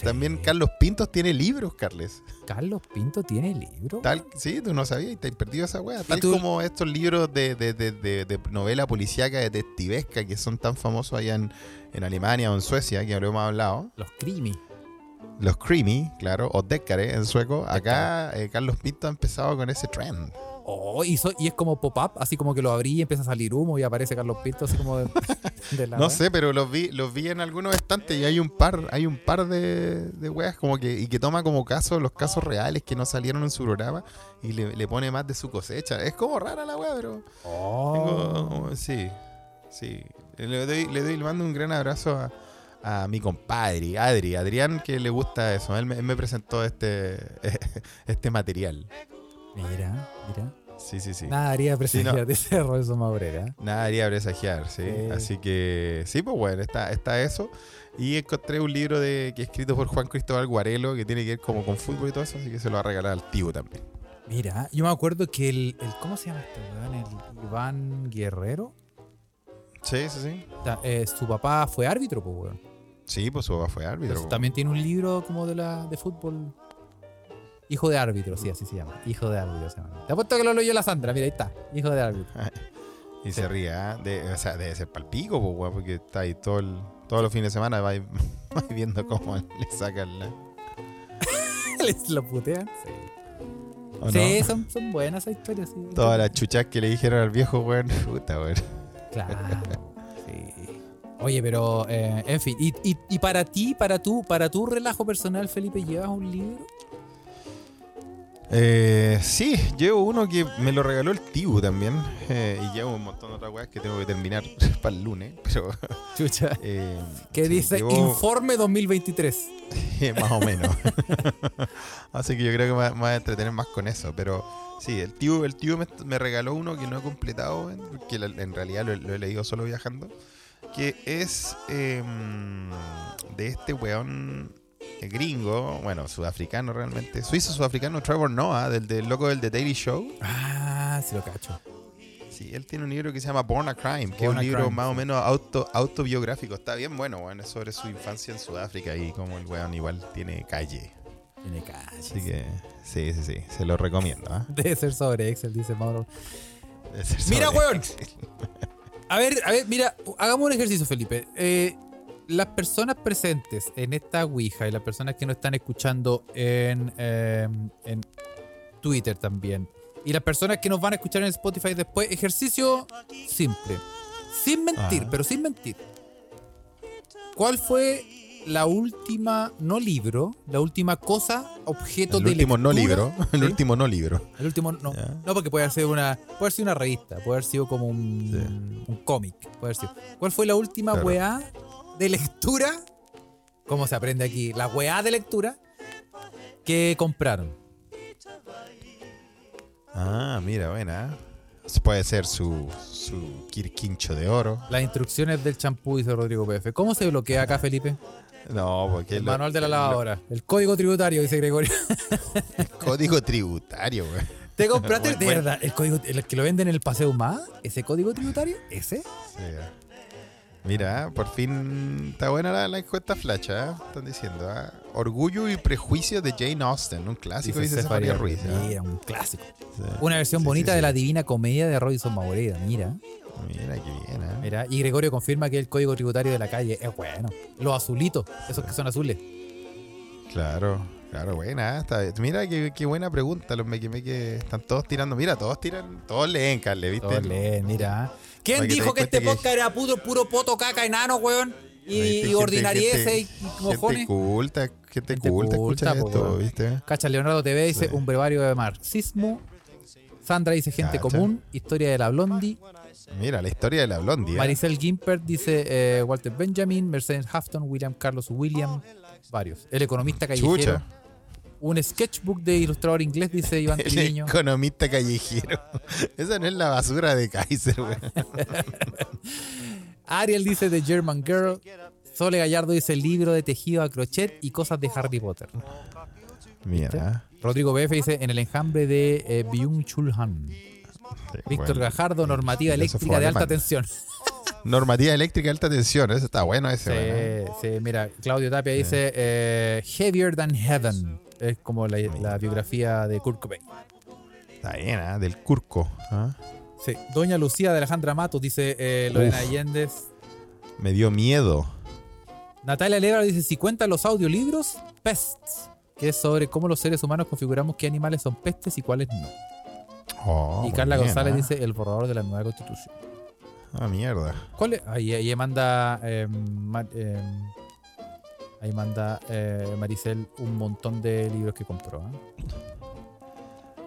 También Sí. Carlos Pintos tiene libros, Carles. Carlos Pinto tiene libro. Tal, sí, tú no sabías y te has perdido esa weá. Tal tú- como estos libros de, de, de, de- novela policíaca detectivesca que son tan famosos allá en, en Alemania o en Suecia, que lo hemos hablado. Los Crimi. Los Creamy, claro, o Deckare en sueco. Acá eh, Carlos Pinto ha empezado con ese trend. Oh, y, so- y es como pop-up, así como que lo abrí y empieza a salir humo y aparece Carlos Pinto así como de, [laughs] de la No sé, pero los vi, los vi en algunos estantes y hay un par, hay un par de, de weas como que, y que toma como casos los casos reales que no salieron en su programa y le, le pone más de su cosecha. Es como rara la wea, pero Oh. tengo, sí, sí. Le doy, le doy, le mando un gran abrazo a, a mi compadre, Adri, Adrián, que le gusta eso. Él me, él me presentó este, [laughs] este material. Mira, mira. Sí, sí, sí. Nada haría presenciar no. de ese Robinson Maurera. Nada haría presagiar, sí. Sí. Así que, sí, pues bueno, está, está eso. Y encontré un libro de que escrito por Juan Cristóbal Guarelo que tiene que ver como con fútbol y todo eso, así que se lo va a regalar al tío también. Mira, yo me acuerdo que el, el- ¿cómo se llama este? El Iván Guerrero. Sí, sí, sí. O sea, eh, su papá fue árbitro, pues, weón. Sí, pues su papá fue árbitro. Entonces, también tiene un libro como de la de fútbol. Hijo de árbitro, sí, así se llama. Hijo de árbitro se llama. Te apuesto que lo leyó la Sandra, mira, ahí está. Hijo de árbitro. [laughs] Y se ríe, ¿ah? De- o sea, debe ser palpico, pues, weón, porque está ahí todo el- todos los fines de semana, va, ahí- [laughs] va ahí viendo cómo [laughs] le sacan la. Les lo putean. Sí, ¿o Sí, no? son, son buenas esas historias, sí. Todas las chuchas que le dijeron al viejo, weón. Puta, weón. Claro. Oye, pero, eh, en fin. Y, y, y para ti, para tú, para tu relajo personal, Felipe, ¿llevas un libro? Eh, sí, llevo uno que me lo regaló el Tibu también. eh, y llevo un montón de otras weas que tengo que terminar [laughs] para el lunes. Pero. [laughs] Chucha. [laughs] eh, Que sí, dice llevo- Informe 2023. más o menos. Así que yo creo que me, voy a entretener más con eso. Pero sí, el tío, el tío me, me regaló uno que no he completado, que la- en realidad lo, lo he leído solo viajando. Que es em, de este weón eh, gringo, bueno, sudafricano realmente, suizo-sudafricano, Trevor Noah, del, del loco del The Daily Show. Ah, sí lo cacho. Sí, él tiene un libro que se llama Born a Crime, que Born es un libro Crime, más o menos auto, autobiográfico. Está bien bueno, weón, es sobre su infancia en Sudáfrica y como el weón igual tiene calle. Tiene calle. Así que sí, sí, sí, se lo recomiendo. ¿ah? Debe ser sobre Excel, dice Mauro. Debe ser Mira, sobre weón. [laughs] A ver, a ver, mira, hagamos un ejercicio, Felipe. Eh, las personas presentes en esta Ouija y las personas que nos están escuchando en, eh, en Twitter también, y las personas que nos van a escuchar en Spotify después, ejercicio simple. Sin mentir, Ajá. pero sin mentir. ¿Cuál fue la última, no libro, la última cosa, objeto El de último no libro. [laughs] El último no libro. El último, no. No, porque puede haber sido una. Puede haber sido una revista, puede haber sido como un, Sí. un cómic. Puede haber sido. ¿Cuál fue la última Claro. weá de lectura? ¿Cómo se aprende aquí? La weá de lectura que compraron. Ah, mira, buena. Puede ser su, su quirquincho de oro. Las instrucciones del champú, dice Rodrigo PF. ¿Cómo se bloquea acá, Felipe? No, porque El lo- manual de la lo- lavadora. El código tributario, dice Gregorio. el código tributario, güey. ¿Te compraste Bueno, de bueno. verdad el código el que lo venden en el Paseo Más? ¿Ese código tributario? ¿Ese? Sí. Mira, por fin está buena la, la encuesta flash, ¿ah? Están diciendo, ¿ah? Orgullo y prejuicio de Jane Austen, un clásico, dice Cefaria Ruiz. ¿ah? Mira, un clásico. Sí. Una versión Sí, bonita de la divina comedia de Robinson Maureda. Mira, Mira qué bien, ¿ah? mira. Y Gregorio confirma que el código tributario de la calle es bueno. Los azulitos, esos que son azules. Claro, claro, buena. Está, mira qué, qué buena pregunta. Los mequimeques están todos tirando. Mira, todos tiran, todos leen, Carle, ¿viste? Todos leen, mira. ¿Quién Para dijo que este que- podcast era puro, puro poto caca enano, weón? Y, ¿Viste? y ordinariese y mojones. Gente culta, gente, Gente culta, escucha culta, po, esto. ¿viste? Cacha Leonardo TV dice Sí. un brevario de marxismo. Sandra dice gente Cacha. común. Historia de la Blondie. Mira, la historia de la blondie. ¿eh? Maricel Gimpert dice eh, Walter Benjamin. Mercedes Hafton. William Carlos William. Varios. El economista callejero. Chucha. Un sketchbook de ilustrador inglés, dice Iván [laughs] El Triviño. economista callejero. [laughs] Esa no es la basura de Kaiser, güey. [laughs] Ariel dice The German Girl. Sole Gallardo dice libro de tejido a crochet y cosas de Harry Potter. Mira. Rodrigo BF dice en el enjambre de eh, Byung-Chul Han. Sí, Víctor bueno. Gajardo, normativa eléctrica de alta tensión. [laughs] Normativa eléctrica de alta tensión. Eso está bueno ese. Sí, sí, mira, Claudio Tapia dice eh, Heavier Than Heaven. Es como la, la biografía de Kurt Cobain. Está bien, ¿ah? Del Curco. ¿ah? Sí. Doña Lucía de Alejandra Matos dice eh, Lorena Uf. Allendez. Me dio miedo. Natalia Lebra dice si cuentan los audiolibros, Pests, es sobre cómo los seres humanos configuramos qué animales son pestes y cuáles no. Oh, y Carla bien, González ¿ah? dice el borrador de la nueva constitución. Ah, mierda. ¿Cuál es? Ahí, ahí manda eh, Ma- eh, ahí manda eh, Maricel un montón de libros que compró. ¿ah?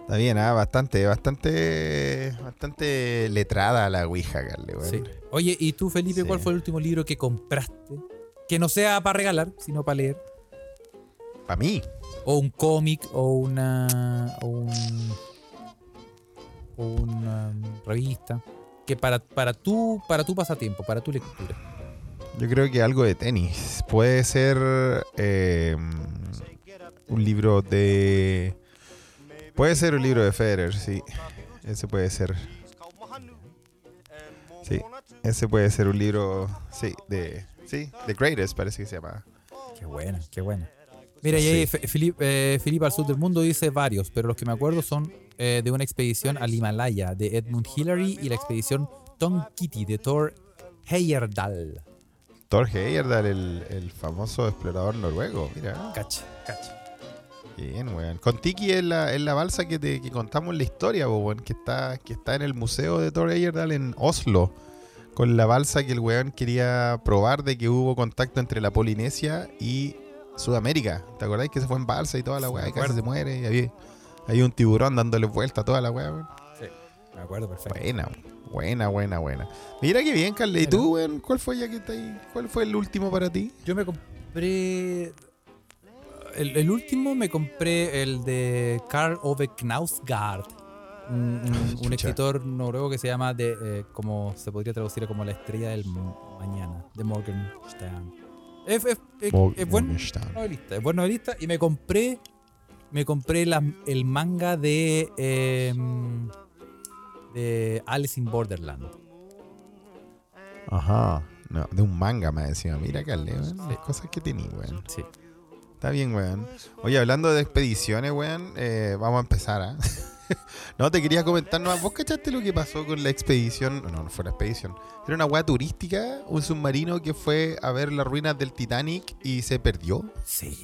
Está bien, ¿ah? Bastante, bastante, bastante letrada la Ouija, Carle, güey. Sí. Oye, ¿y tú, Felipe, Sí. cuál fue el último libro que compraste? Que no sea para regalar, sino para leer. Para mí. O un cómic, o una. o un. o una revista. Que para, para tu, para tu pasatiempo, para tu lectura. Yo creo que algo de tenis. Puede ser eh, un libro de. Puede ser un libro de Federer, sí. Ese puede ser. Sí, ese puede ser un libro. Sí, de. Sí, The Greatest parece que se llama. Qué buena, qué buena. Mira, y ahí Sí. Eh, al sur del mundo dice varios, pero los que me acuerdo son eh, de una expedición al Himalaya de Edmund Hillary y la expedición Tom Kitty de Thor Heyerdahl. Thor Heyerdahl, el, el famoso explorador noruego. Mira, Cacha, cacha. bien, weón. Con Tiki es la, es la balsa que, te, que contamos la historia, weón, que está, que está en el museo de Thor Heyerdahl en Oslo. Con la balsa que el weón quería probar de que hubo contacto entre la Polinesia y Sudamérica. ¿Te acordáis que se fue en balsa y toda la Sí, weá? Y casi se muere. Y había, había un tiburón dándole vuelta a toda la weá, weón. Me acuerdo perfecto. Buena, buena, buena, buena. Mira qué bien, Carle. ¿Y tú, weón? ¿Cuál fue ya que está ahí? ¿Cuál fue el último para ti? Yo me compré. El, el último me compré el de Karl Ove Knausgaard. Un, un- [laughs] un Chucha. escritor noruego que se llama de, eh, como se podría traducir como la estrella del ma- mañana, de Morgenstern. Es, es- es- es buen novelista, es buen novelista y me compré me compré la- el manga de eh, de Alice in Borderland. Ajá. No, de un manga me decía. Mira, Carle, weón. Las cosas que tenía, weón. Sí. Está bien, weón. Oye, hablando de expediciones, weón, eh, vamos a empezar, ¿ah? [laughs] [laughs] no, te quería comentar nomás. ¿Vos cachaste lo que pasó con la expedición? No, no fue la expedición. Era una weá turística, un submarino que fue a ver las ruinas del Titanic y se perdió. Sí.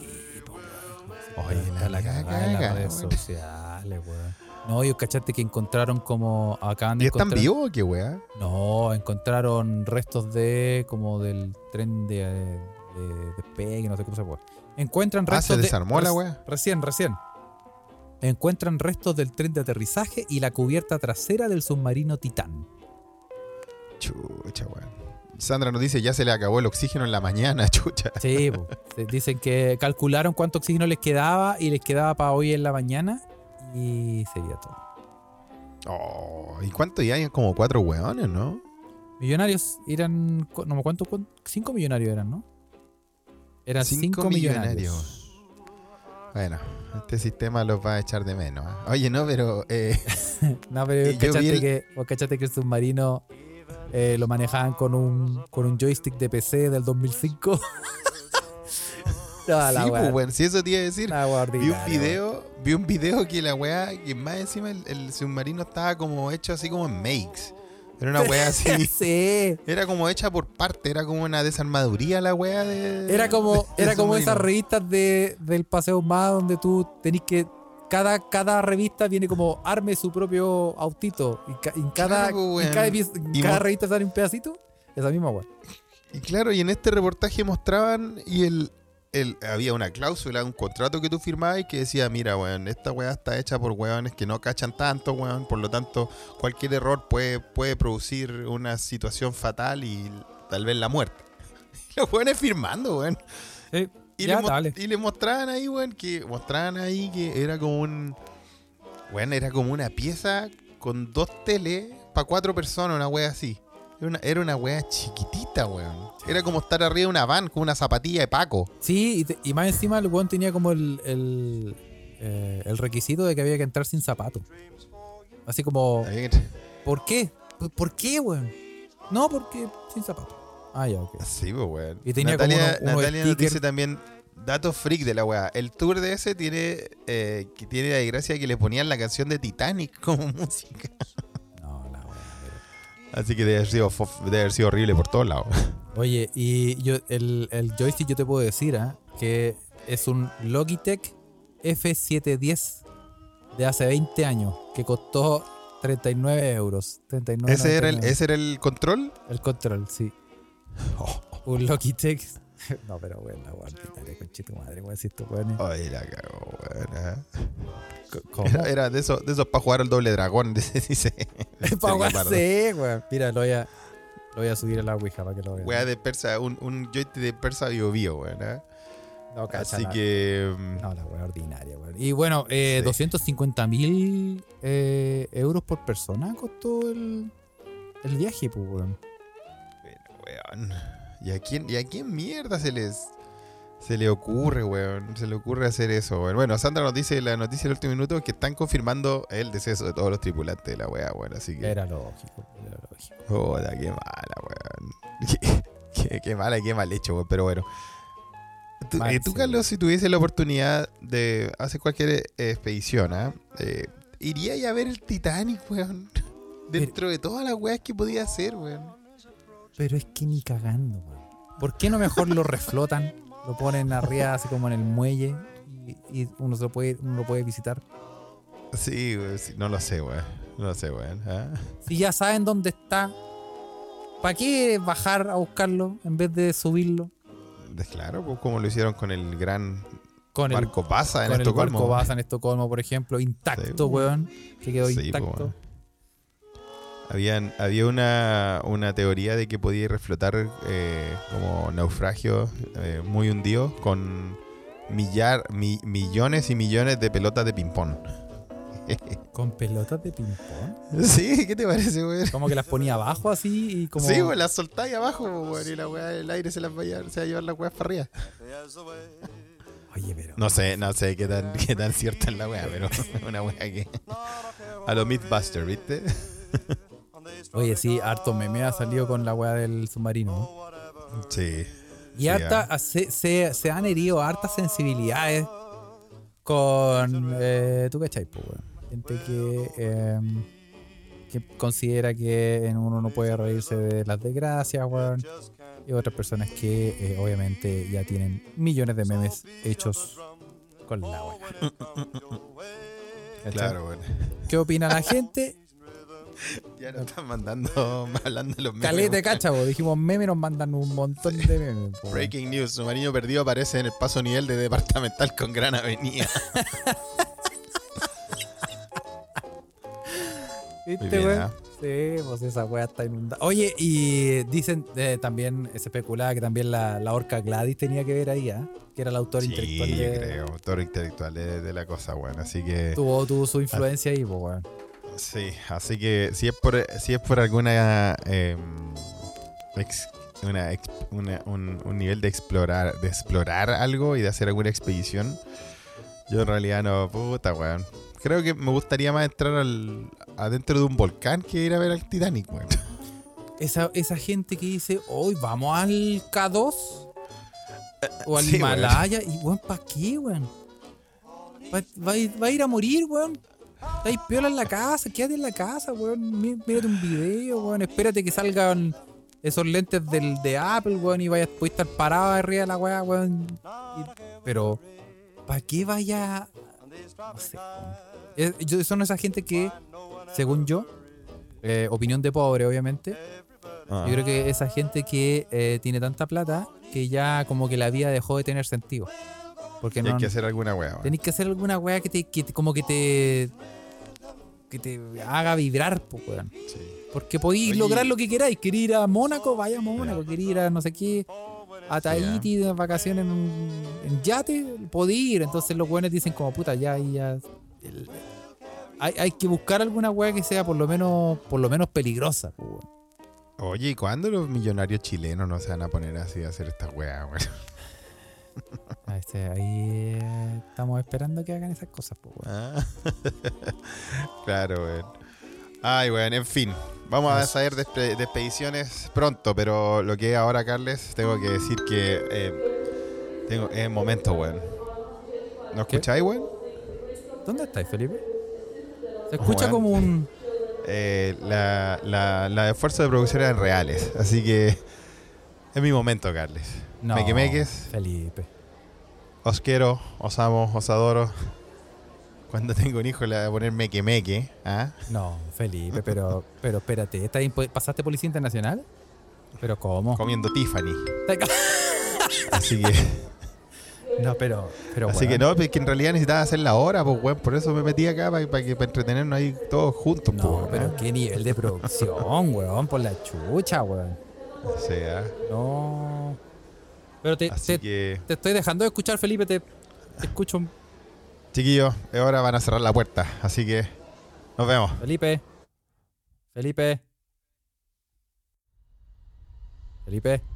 Oye, la cagada caga, en las redes sociales, weón. No, ellos cachaste que encontraron como. Acaban de ¿Y están vivos o qué weá? No, encontraron restos de. como del tren de, de despegue, no sé cómo se puede. Encuentran Ah, restos se de- desarmó la res- weá. Recién, recién. Encuentran restos del tren de aterrizaje y la cubierta trasera del submarino Titán. Chucha, weón. Sandra nos dice, ya se le acabó el oxígeno en la mañana, [laughs] chucha. Sí, po. Dicen que calcularon cuánto oxígeno les quedaba y les quedaba para hoy en la mañana y sería todo. Oh, ¿y cuánto ya hay? Como cuatro hueones, ¿no? Millonarios eran. No me cuánto, cuánto- cinco millonarios eran, ¿no? Eran cinco, millonarios. Bueno, este sistema los va a echar de menos. ¿eh? Oye, no, pero eh, [laughs] No, pero [laughs] cachaste, el- que, vos cachaste que el submarino eh, lo manejaban con un, con un joystick de PC del 2005. no, [laughs] la sí, pues, bueno, si eso te iba a decir. Vi un video, vi un video que la weá, que más encima el, el submarino estaba como hecho así como en makes. Era una weá así. [laughs] sí. Era como hecha por parte, era como una desarmaduría la weá de. Era como, era como esas revistas de, del Paseo Más donde tú tenés que. Cada, cada revista viene como arme su propio autito. Y ca- en cada, Claro, pues, en weón. cada, en Y cada mo- revista sale un pedacito. Esa misma weón. Y claro, y en este reportaje mostraban y el, el había una cláusula, un contrato que tú firmabas y que decía, mira, weón, esta weá está hecha por weones que no cachan tanto, weón, por lo tanto, cualquier error puede, puede producir una situación fatal y tal vez la muerte. [laughs] Los weones firmando, weón. Y, Ya, y le mostraban ahí, weón, que mostraban ahí que era como un. Weón, era como una pieza con dos teles para cuatro personas, una wea así. Era una, era una wea chiquitita, weón. Era como estar arriba de una van con una zapatilla de Paco. Sí, y, te- y más encima el weón tenía como el, el, eh, el requisito de que había que entrar sin zapato. Así como, ¿por qué? ¿Por- ¿Por qué, weón? No, porque sin zapato. Ah, ya, ok. Sí, pues, weón. Y tenía como Natalia, unos Natalia nos dice también datos freak de la weá. El tour de ese tiene, eh, que tiene la desgracia que le ponían la canción de Titanic como [laughs] música. Así que debe haber sido, debe haber sido horrible por todos lados. [laughs] Oye, y yo el, el joystick yo te puedo decir, ¿ah? que es un Logitech F710 de hace 20 años, que costó 39 euros. 39, ¿Ese era, el, 99. ¿Ese era el control? El control, sí. [laughs] Oh. Un Logitech. [laughs] No, pero bueno, la guardita, conchito madre, weón, si esto weón. Ay, la cagó, weón. ah. ¿Cómo? Era, era de esos de esos para jugar al doble dragón, [laughs] dice. [laughs] Pa' Sergio weón, Pardo. sí, weón. Mira, lo voy a, lo voy a subir a la Ouija para que lo vean. Weá de persa, un, un joystick de persa bio bio, weón. ah. No, cacha Así nada. que. mm, No, la weá ordinaria, weón. Y bueno, eh, Sí. 250 mil eh, euros por persona costó el, el viaje, pues, weón. Bueno, weón. ¿Y a quién, y a quién mierda se les se le ocurre, weón? Se le ocurre hacer eso, weón. Bueno, Sandra nos dice la noticia del último minuto que están confirmando el deceso de todos los tripulantes de la weá, weón. Así que. Era lógico, era lógico. Joda, qué mala, weón. Qué, [laughs] qué- qué mala y qué mal hecho, weón. Pero bueno. Tú, eh, tú, Carlos, si tuviese la oportunidad de hacer cualquier eh, expedición, ¿ah? Eh, iría a ver el Titanic, weón. Dentro de todas las weas que podía hacer, weón. Pero es que ni cagando, weón. ¿Por qué no mejor lo reflotan? Lo ponen arriba, así como en el muelle, y, y uno, se lo puede, uno lo puede visitar. Sí, no lo sé, weón. No lo sé, weón. ¿ah? Si ya saben dónde está, ¿para qué bajar a buscarlo en vez de subirlo? Claro, pues como lo hicieron con el gran Con el barco Pasa en con el Estocolmo. barco Baza en Estocolmo, por ejemplo, intacto, Sí, weón. Que quedó Sí, po, intacto. Habían, había una, una teoría de que podía reflotar eh, como naufragio eh, muy hundido con millar, mi- millones y millones de pelotas de ping-pong. [laughs] Con pelotas de ping-pong. Sí, ¿qué te parece, güey? Como que las ponía abajo así y como. Sí, güey, las soltáis abajo, güey, y la weá del aire se las va a llevar, se va a llevar las weas para arriba. [laughs] Oye, pero. No sé, no sé qué tan, qué tan cierta es la weá, pero [laughs] una weá que. A lo Mythbuster, ¿viste? Oye, sí, harto meme ha salido con la weá del submarino. Sí. Y Sí, harta, ah. se, se, se han herido hartas sensibilidades con. Eh, ¿Tú cachai, po, weón? Gente que. eh, que considera que en uno no puede reírse de las desgracias, weón. Y otras personas que eh, obviamente ya tienen millones de memes hechos con la weá. [laughs] Claro, güey. ¿Qué opina la gente? [laughs] Ya nos están mandando, [laughs] hablando los memes. Calete, weón. cacha, po. dijimos meme, nos mandan un montón de memes. po, weón. Breaking news, submarino perdido aparece en el paso nivel de departamental con gran avenida. [laughs] ¿Viste, weón? ¿ah? Sí, pues esa weá está inundada. Oye, y dicen eh, también, se especulaba que también la, la orca Gladys tenía que ver ahí, ¿ah? Que era el autor Sí, intelectual de. creo, autor intelectual de, de la cosa, bueno, así que Tuvo, tuvo su influencia ahí, pues, weón. Sí, así que si es por, si es por alguna, eh, ex- una ex- una- un, un nivel de explorar, de explorar algo y de hacer alguna expedición, yo en realidad no, puta weón. Creo que me gustaría más entrar al, adentro de un volcán que ir a ver al Titanic, weón. Esa, esa gente que dice, hoy vamos al K2 o al sí, weón. Himalaya. Y, weón, ¿para qué, weón? Va, va va a ir a morir, weón. Estáis piola en la casa, quédate en la casa, weón. Mí- Mírate un video, weón. Espérate que salgan esos lentes del, de Apple, weón, y vayas, puedes estar parado arriba de la weá, weón. Y- pero, ¿para qué vaya? No sé, weón. Es- yo- son esa gente que, según yo, eh, opinión de pobre, obviamente, Ah. yo creo que esa gente que eh, tiene tanta plata que ya como que la vida dejó de tener sentido. Porque no hay que hacer alguna weá, tenéis que hacer alguna weá que te, que te- como que te que te haga vibrar, weón. Sí. Porque podéis Oye. lograr lo que queráis. Queréis ir a Mónaco, vaya a Mónaco. Queréis ir a no sé qué, a Tahiti de vacaciones en, en yate, podéis ir. Entonces los weones dicen como puta, ya, ya. el- hay, hay que buscar alguna weá que sea por lo menos, por lo menos peligrosa, weón. Oye, ¿y cuándo los millonarios chilenos no se van a poner así a hacer esta weá, weón? [laughs] Este, ahí eh, estamos esperando que hagan esas cosas, pues, weón. Ah. [laughs] claro, weón. Ay, weón, en fin. Vamos a saber de, expe- de expediciones pronto, pero lo que es ahora, Carles, tengo que decir que eh, tengo, es momento, weón. ¿No escucháis, weón? ¿Dónde estáis, Felipe? Se escucha como un. Eh, la, la, la esfuerzo de producción eran reales, así que es mi momento, Carles. No, Mequemeques, Felipe. Os quiero, os amo, os adoro. Cuando [laughs] tengo un hijo le voy a poner meque meque, ¿ah? No, Felipe, pero, pero espérate. ¿estás impo- ¿Pasaste Policía Internacional? ¿Pero cómo? Comiendo Tiffany. [laughs] Así que, No, pero. pero así que no, pues que en realidad necesitaba hacer la hora, pues weón, por eso me metí acá para, para entretenernos ahí todos juntos, pues, No, weón, pero ¿ah? qué nivel de producción, weón, por la chucha, weón. O sea, No. Pero te, así te, que, te estoy dejando de escuchar, Felipe. Te, te escucho. chiquillos, ahora van a cerrar la puerta, así que nos vemos. Felipe. Felipe. Felipe.